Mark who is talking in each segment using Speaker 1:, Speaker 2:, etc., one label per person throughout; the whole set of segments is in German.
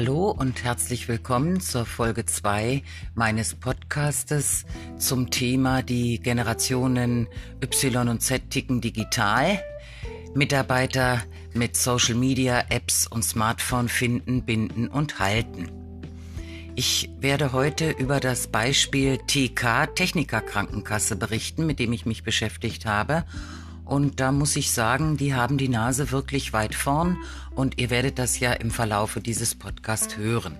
Speaker 1: Hallo und herzlich willkommen zur Folge 2 meines Podcastes zum Thema die Generationen Y und Z ticken digital. Mitarbeiter mit Social Media, Apps und Smartphone finden, binden und halten. Ich werde heute über das Beispiel TK Techniker Krankenkasse berichten, mit dem ich mich beschäftigt habe und da muss ich sagen, die haben die Nase wirklich weit vorn und ihr werdet das ja im Verlaufe dieses Podcasts hören.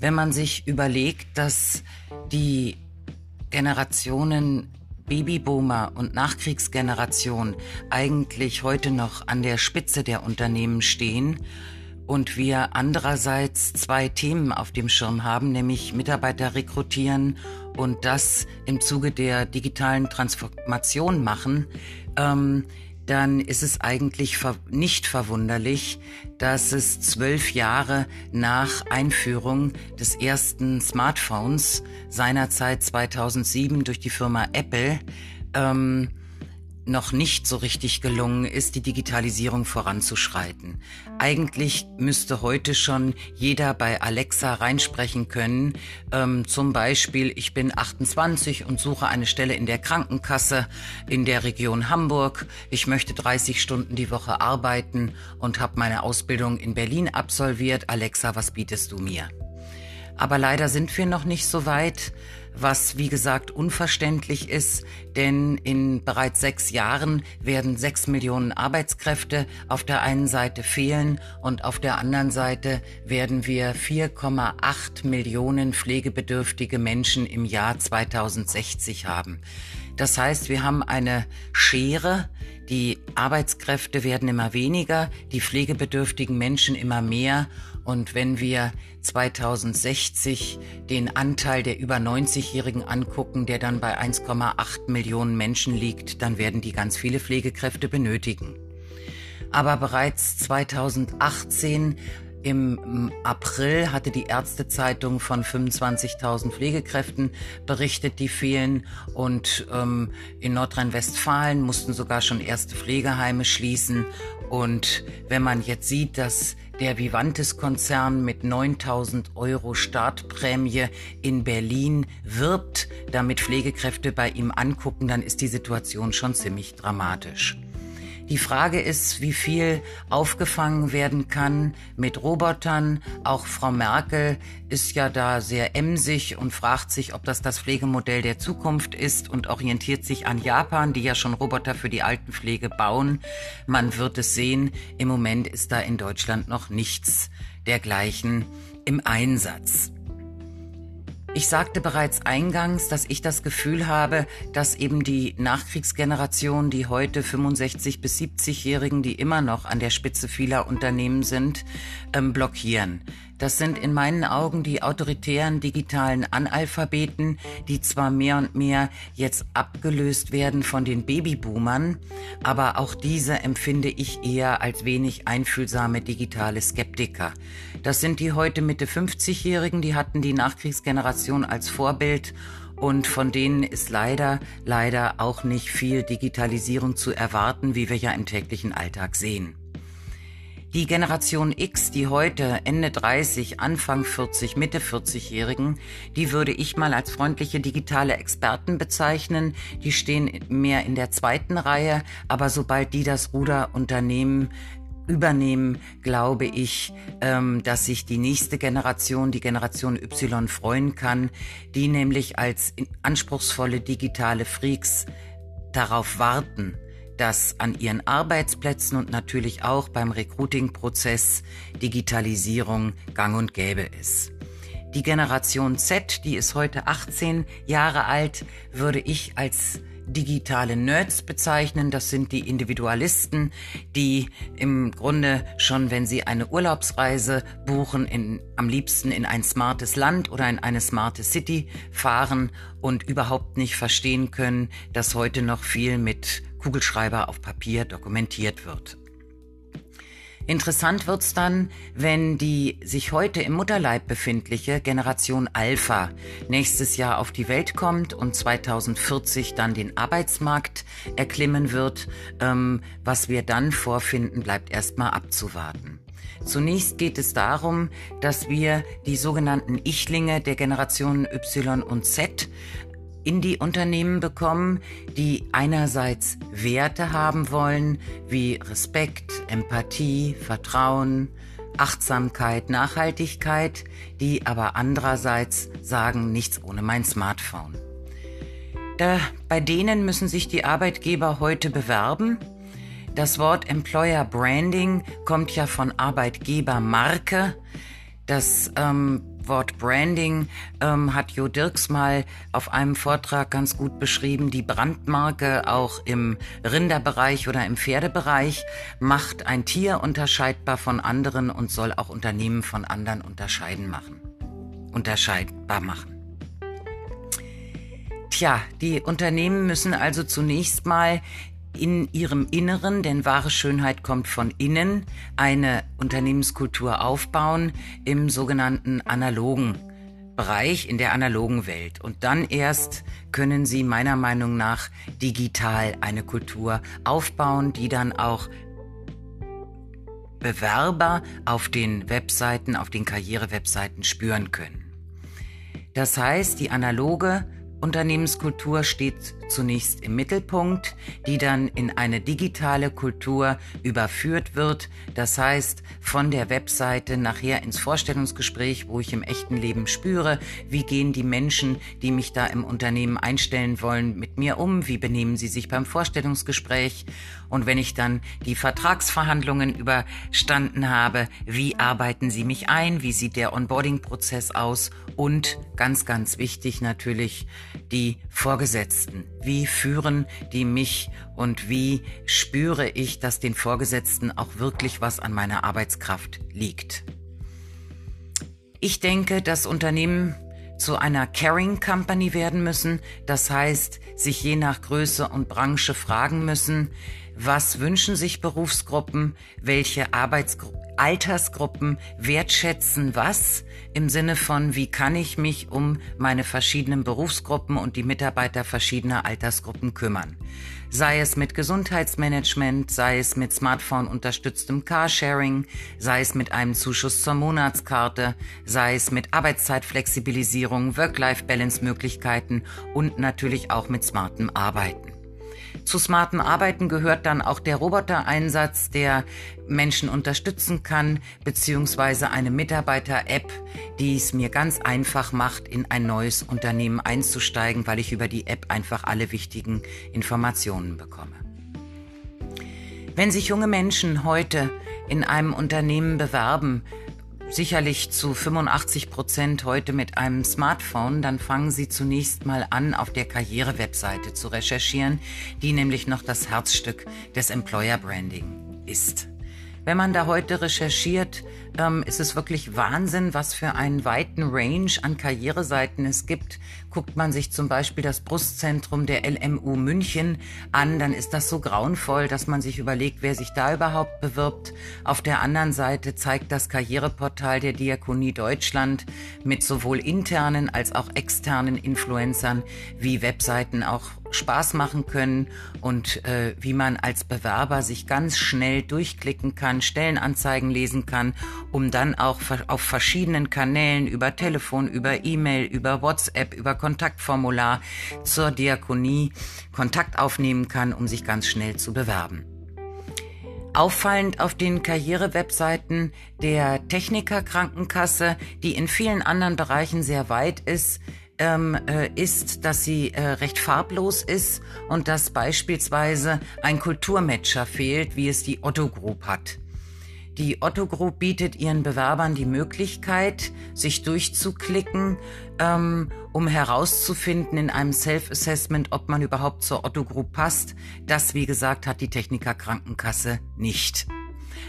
Speaker 1: Wenn man sich überlegt, dass die Generationen Babyboomer und Nachkriegsgeneration eigentlich heute noch an der Spitze der Unternehmen stehen, und wir andererseits zwei Themen auf dem Schirm haben, nämlich Mitarbeiter rekrutieren und das im Zuge der digitalen Transformation machen, ähm, dann ist es eigentlich ver nicht verwunderlich, dass es zwölf Jahre nach Einführung des ersten Smartphones seinerzeit 2007 durch die Firma Apple ähm, noch nicht so richtig gelungen ist, die Digitalisierung voranzuschreiten. Eigentlich müsste heute schon jeder bei Alexa reinsprechen können. Ähm, zum Beispiel, ich bin 28 und suche eine Stelle in der Krankenkasse in der Region Hamburg. Ich möchte 30 Stunden die Woche arbeiten und habe meine Ausbildung in Berlin absolviert. Alexa, was bietest du mir? Aber leider sind wir noch nicht so weit was wie gesagt unverständlich ist, denn in bereits sechs Jahren werden sechs Millionen Arbeitskräfte auf der einen Seite fehlen und auf der anderen Seite werden wir 4,8 Millionen pflegebedürftige Menschen im Jahr 2060 haben. Das heißt, wir haben eine Schere, die Arbeitskräfte werden immer weniger, die pflegebedürftigen Menschen immer mehr und wenn wir 2060 den Anteil der über 90-Jährigen angucken, der dann bei 1,8 Millionen Menschen liegt, dann werden die ganz viele Pflegekräfte benötigen. Aber bereits 2018 im April hatte die Ärztezeitung von 25.000 Pflegekräften berichtet, die fehlen. Und ähm, in Nordrhein-Westfalen mussten sogar schon erste Pflegeheime schließen. Und wenn man jetzt sieht, dass der Vivantes-Konzern mit 9000 Euro Startprämie in Berlin wirbt, damit Pflegekräfte bei ihm angucken, dann ist die Situation schon ziemlich dramatisch. Die Frage ist, wie viel aufgefangen werden kann mit Robotern. Auch Frau Merkel ist ja da sehr emsig und fragt sich, ob das das Pflegemodell der Zukunft ist und orientiert sich an Japan, die ja schon Roboter für die Altenpflege bauen. Man wird es sehen. Im Moment ist da in Deutschland noch nichts dergleichen im Einsatz. Ich sagte bereits eingangs, dass ich das Gefühl habe, dass eben die Nachkriegsgeneration, die heute 65 bis 70-Jährigen, die immer noch an der Spitze vieler Unternehmen sind, ähm, blockieren. Das sind in meinen Augen die autoritären digitalen Analphabeten, die zwar mehr und mehr jetzt abgelöst werden von den Babyboomern, aber auch diese empfinde ich eher als wenig einfühlsame digitale Skeptiker. Das sind die heute Mitte 50-Jährigen, die hatten die Nachkriegsgeneration als Vorbild und von denen ist leider, leider auch nicht viel Digitalisierung zu erwarten, wie wir ja im täglichen Alltag sehen. Die Generation X, die heute Ende 30, Anfang 40, Mitte 40-Jährigen, die würde ich mal als freundliche digitale Experten bezeichnen. Die stehen mehr in der zweiten Reihe, aber sobald die das Ruder unternehmen, übernehmen, glaube ich, ähm, dass sich die nächste Generation, die Generation Y, freuen kann, die nämlich als anspruchsvolle digitale Freaks darauf warten, dass an ihren Arbeitsplätzen und natürlich auch beim Recruiting-Prozess Digitalisierung gang und gäbe ist. Die Generation Z, die ist heute 18 Jahre alt, würde ich als digitale Nerds bezeichnen. Das sind die Individualisten, die im Grunde schon, wenn sie eine Urlaubsreise buchen, in, am liebsten in ein smartes Land oder in eine smarte City fahren und überhaupt nicht verstehen können, dass heute noch viel mit Kugelschreiber auf Papier dokumentiert wird. Interessant wird's dann, wenn die sich heute im Mutterleib befindliche Generation Alpha nächstes Jahr auf die Welt kommt und 2040 dann den Arbeitsmarkt erklimmen wird. Ähm, was wir dann vorfinden, bleibt erstmal abzuwarten. Zunächst geht es darum, dass wir die sogenannten Ichlinge der Generationen Y und Z in die Unternehmen bekommen, die einerseits Werte haben wollen, wie Respekt, Empathie, Vertrauen, Achtsamkeit, Nachhaltigkeit, die aber andererseits sagen, nichts ohne mein Smartphone. Da, bei denen müssen sich die Arbeitgeber heute bewerben. Das Wort Employer Branding kommt ja von Arbeitgebermarke. Das ähm, Wort Branding ähm, hat Jo Dirks mal auf einem Vortrag ganz gut beschrieben. Die Brandmarke auch im Rinderbereich oder im Pferdebereich macht ein Tier unterscheidbar von anderen und soll auch Unternehmen von anderen unterscheiden machen. Unterscheidbar machen. Tja, die Unternehmen müssen also zunächst mal in ihrem Inneren, denn wahre Schönheit kommt von innen, eine Unternehmenskultur aufbauen im sogenannten analogen Bereich, in der analogen Welt. Und dann erst können sie meiner Meinung nach digital eine Kultur aufbauen, die dann auch Bewerber auf den Webseiten, auf den Karrierewebseiten spüren können. Das heißt, die analoge Unternehmenskultur steht zunächst im Mittelpunkt, die dann in eine digitale Kultur überführt wird. Das heißt, von der Webseite nachher ins Vorstellungsgespräch, wo ich im echten Leben spüre, wie gehen die Menschen, die mich da im Unternehmen einstellen wollen, mit mir um, wie benehmen sie sich beim Vorstellungsgespräch? Und wenn ich dann die Vertragsverhandlungen überstanden habe, wie arbeiten sie mich ein, wie sieht der Onboarding-Prozess aus? Und ganz, ganz wichtig natürlich die Vorgesetzten wie führen die mich und wie spüre ich, dass den Vorgesetzten auch wirklich was an meiner Arbeitskraft liegt. Ich denke, dass Unternehmen zu einer Caring Company werden müssen. Das heißt, sich je nach Größe und Branche fragen müssen, was wünschen sich Berufsgruppen, welche Arbeitsgruppen Altersgruppen wertschätzen was im Sinne von, wie kann ich mich um meine verschiedenen Berufsgruppen und die Mitarbeiter verschiedener Altersgruppen kümmern. Sei es mit Gesundheitsmanagement, sei es mit Smartphone-unterstütztem Carsharing, sei es mit einem Zuschuss zur Monatskarte, sei es mit Arbeitszeitflexibilisierung, Work-Life-Balance-Möglichkeiten und natürlich auch mit smartem Arbeiten. Zu smartem Arbeiten gehört dann auch der Robotereinsatz, der Menschen unterstützen kann, beziehungsweise eine Mitarbeiter-App, die es mir ganz einfach macht, in ein neues Unternehmen einzusteigen, weil ich über die App einfach alle wichtigen Informationen bekomme. Wenn sich junge Menschen heute in einem Unternehmen bewerben, sicherlich zu 85 Prozent heute mit einem Smartphone, dann fangen Sie zunächst mal an, auf der Karriere-Webseite zu recherchieren, die nämlich noch das Herzstück des Employer Branding ist. Wenn man da heute recherchiert, ähm, ist es wirklich Wahnsinn, was für einen weiten Range an Karriereseiten es gibt. Guckt man sich zum Beispiel das Brustzentrum der LMU München an, dann ist das so grauenvoll, dass man sich überlegt, wer sich da überhaupt bewirbt. Auf der anderen Seite zeigt das Karriereportal der Diakonie Deutschland mit sowohl internen als auch externen Influencern, wie Webseiten auch Spaß machen können und äh, wie man als Bewerber sich ganz schnell durchklicken kann, Stellenanzeigen lesen kann, um dann auch auf verschiedenen Kanälen über Telefon, über E-Mail, über WhatsApp, über Kontaktformular zur Diakonie Kontakt aufnehmen kann, um sich ganz schnell zu bewerben. Auffallend auf den Karrierewebseiten der Techniker Krankenkasse, die in vielen anderen Bereichen sehr weit ist, ähm, äh, ist, dass sie äh, recht farblos ist und dass beispielsweise ein Kulturmatcher fehlt, wie es die Otto Group hat. Die Otto Group bietet ihren Bewerbern die Möglichkeit, sich durchzuklicken, ähm, um herauszufinden in einem Self-Assessment, ob man überhaupt zur Otto Group passt. Das, wie gesagt, hat die Techniker Krankenkasse nicht.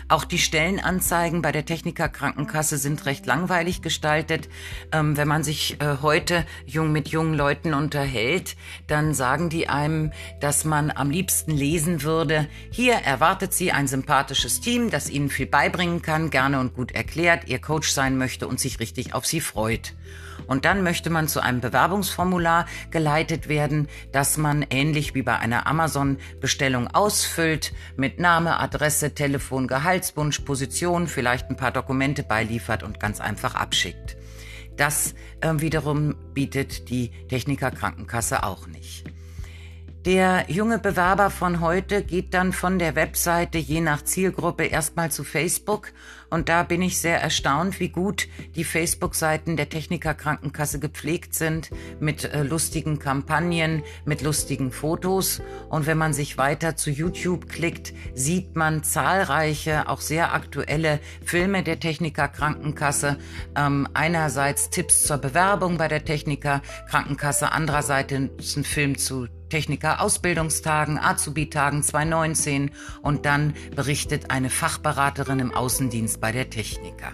Speaker 1: Auch die Stellenanzeigen bei der Techniker Krankenkasse sind recht langweilig gestaltet. Ähm, wenn man sich äh, heute jung mit jungen Leuten unterhält, dann sagen die einem, dass man am liebsten lesen würde, hier erwartet sie ein sympathisches Team, das ihnen viel beibringen kann, gerne und gut erklärt, ihr Coach sein möchte und sich richtig auf sie freut. Und dann möchte man zu einem Bewerbungsformular geleitet werden, das man ähnlich wie bei einer Amazon-Bestellung ausfüllt, mit Name, Adresse, Telefon, Gehaltswunsch, Position, vielleicht ein paar Dokumente beiliefert und ganz einfach abschickt. Das äh, wiederum bietet die Techniker Krankenkasse auch nicht. Der junge Bewerber von heute geht dann von der Webseite je nach Zielgruppe erstmal zu Facebook und da bin ich sehr erstaunt, wie gut die Facebook-Seiten der Techniker Krankenkasse gepflegt sind mit äh, lustigen Kampagnen, mit lustigen Fotos und wenn man sich weiter zu YouTube klickt, sieht man zahlreiche, auch sehr aktuelle Filme der Techniker Krankenkasse. Ähm, einerseits Tipps zur Bewerbung bei der Techniker Krankenkasse, andererseits ein Film zu Techniker Ausbildungstagen, Azubi-Tagen 2019 und dann berichtet eine Fachberaterin im Außendienst bei der Techniker.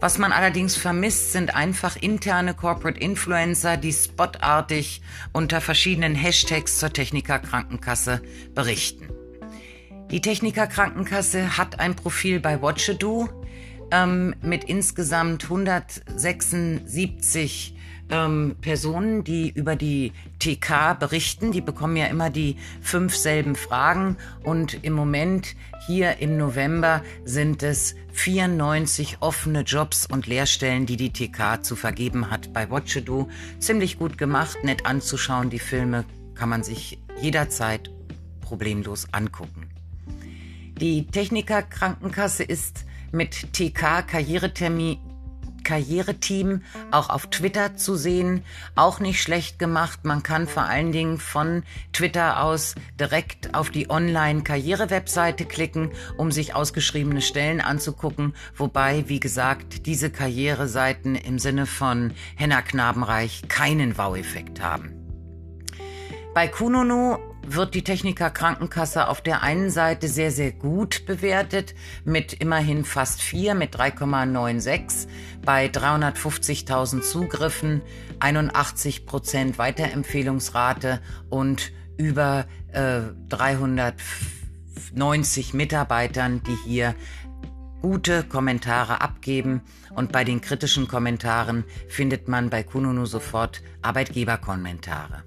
Speaker 1: Was man allerdings vermisst, sind einfach interne Corporate Influencer, die spotartig unter verschiedenen Hashtags zur Techniker Krankenkasse berichten. Die Techniker Krankenkasse hat ein Profil bei Watchado ähm, mit insgesamt 176 ähm, Personen, die über die TK berichten. Die bekommen ja immer die fünf selben Fragen. Und im Moment hier im November sind es 94 offene Jobs und Lehrstellen, die die TK zu vergeben hat bei Watchedo. Ziemlich gut gemacht, nett anzuschauen. Die Filme kann man sich jederzeit problemlos angucken. Die Techniker Krankenkasse ist mit TK Karrieretermin Karriereteam auch auf Twitter zu sehen. Auch nicht schlecht gemacht. Man kann vor allen Dingen von Twitter aus direkt auf die Online-Karriere-Webseite klicken, um sich ausgeschriebene Stellen anzugucken. Wobei, wie gesagt, diese Karriereseiten im Sinne von Henna Knabenreich keinen Wow-Effekt haben. Bei Kununu wird die Techniker Krankenkasse auf der einen Seite sehr, sehr gut bewertet mit immerhin fast vier mit 3,96 bei 350.000 Zugriffen, 81 Prozent Weiterempfehlungsrate und über äh, 390 Mitarbeitern, die hier gute Kommentare abgeben und bei den kritischen Kommentaren findet man bei Kununu sofort Arbeitgeberkommentare.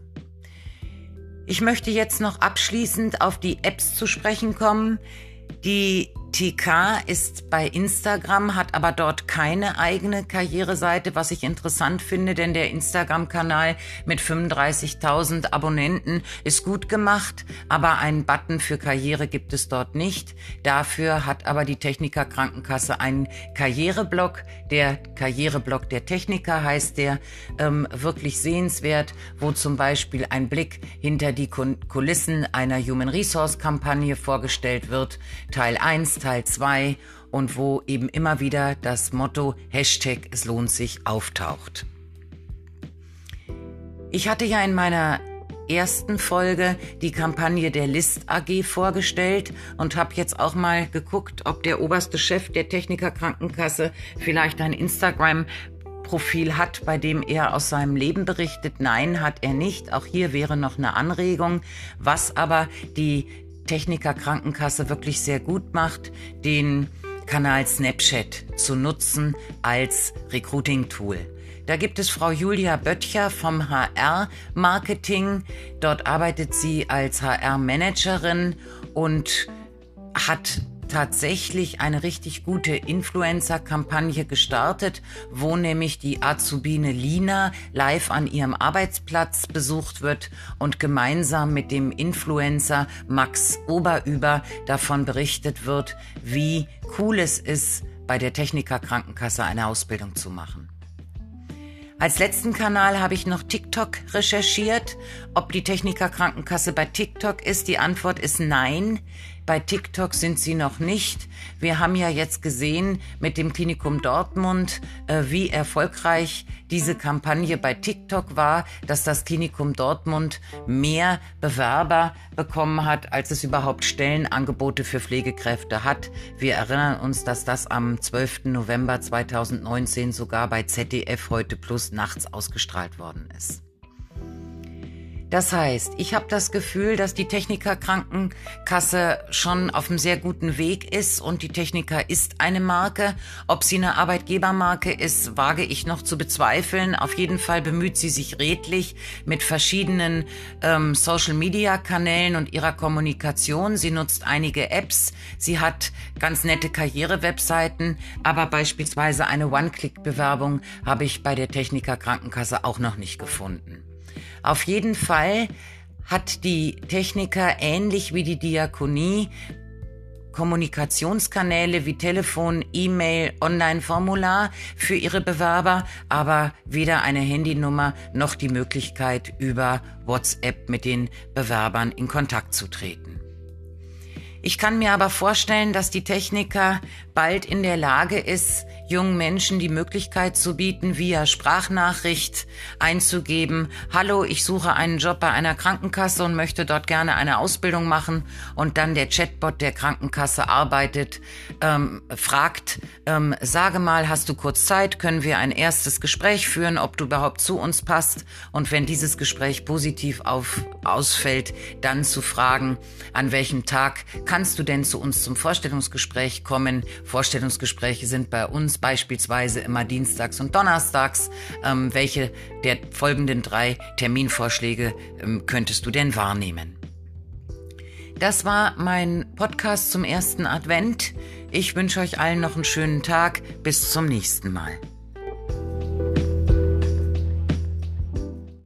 Speaker 1: Ich möchte jetzt noch abschließend auf die Apps zu sprechen kommen. Die TK ist bei Instagram, hat aber dort keine eigene Karriereseite, was ich interessant finde, denn der Instagram-Kanal mit 35.000 Abonnenten ist gut gemacht, aber einen Button für Karriere gibt es dort nicht. Dafür hat aber die Techniker Krankenkasse einen Karriereblock. Der Karriereblock der Techniker heißt der, ähm, wirklich sehenswert, wo zum Beispiel ein Blick hinter die Kulissen einer Human Resource Kampagne vorgestellt wird. Teil 1, Teil 2 und wo eben immer wieder das Motto Hashtag es lohnt sich auftaucht. Ich hatte ja in meiner ersten Folge die Kampagne der List AG vorgestellt und habe jetzt auch mal geguckt, ob der oberste Chef der Techniker Krankenkasse vielleicht ein Instagram Profil hat, bei dem er aus seinem Leben berichtet. Nein, hat er nicht. Auch hier wäre noch eine Anregung. Was aber die Techniker Krankenkasse wirklich sehr gut macht, den Kanal Snapchat zu nutzen als Recruiting-Tool. Da gibt es Frau Julia Böttcher vom HR-Marketing. Dort arbeitet sie als HR-Managerin und hat tatsächlich eine richtig gute Influencer-Kampagne gestartet, wo nämlich die Azubine Lina live an ihrem Arbeitsplatz besucht wird und gemeinsam mit dem Influencer Max Oberüber davon berichtet wird, wie cool es ist, bei der Techniker Krankenkasse eine Ausbildung zu machen. Als letzten Kanal habe ich noch TikTok recherchiert. Ob die Techniker Krankenkasse bei TikTok ist, die Antwort ist nein. Bei TikTok sind sie noch nicht. Wir haben ja jetzt gesehen mit dem Klinikum Dortmund, äh, wie erfolgreich diese Kampagne bei TikTok war, dass das Klinikum Dortmund mehr Bewerber bekommen hat, als es überhaupt Stellenangebote für Pflegekräfte hat. Wir erinnern uns, dass das am 12. November 2019 sogar bei ZDF heute plus nachts ausgestrahlt worden ist. Das heißt, ich habe das Gefühl, dass die Techniker Krankenkasse schon auf einem sehr guten Weg ist und die Techniker ist eine Marke. Ob sie eine Arbeitgebermarke ist, wage ich noch zu bezweifeln. Auf jeden Fall bemüht sie sich redlich mit verschiedenen ähm, Social-Media-Kanälen und ihrer Kommunikation. Sie nutzt einige Apps. Sie hat ganz nette Karriere-Webseiten, aber beispielsweise eine One-Click-Bewerbung habe ich bei der Techniker Krankenkasse auch noch nicht gefunden. Auf jeden Fall hat die Techniker ähnlich wie die Diakonie Kommunikationskanäle wie Telefon, E-Mail, Online-Formular für ihre Bewerber, aber weder eine Handynummer noch die Möglichkeit, über WhatsApp mit den Bewerbern in Kontakt zu treten. Ich kann mir aber vorstellen, dass die Techniker bald in der Lage ist, jungen Menschen die Möglichkeit zu bieten, via Sprachnachricht einzugeben, hallo, ich suche einen Job bei einer Krankenkasse und möchte dort gerne eine Ausbildung machen. Und dann der Chatbot der Krankenkasse arbeitet, ähm, fragt, ähm, sage mal, hast du kurz Zeit, können wir ein erstes Gespräch führen, ob du überhaupt zu uns passt? Und wenn dieses Gespräch positiv auf, ausfällt, dann zu fragen, an welchem Tag kannst du denn zu uns zum Vorstellungsgespräch kommen? Vorstellungsgespräche sind bei uns beispielsweise immer dienstags und donnerstags. Ähm, welche der folgenden drei Terminvorschläge ähm, könntest du denn wahrnehmen? Das war mein Podcast zum ersten Advent. Ich wünsche euch allen noch einen schönen Tag. Bis zum nächsten Mal.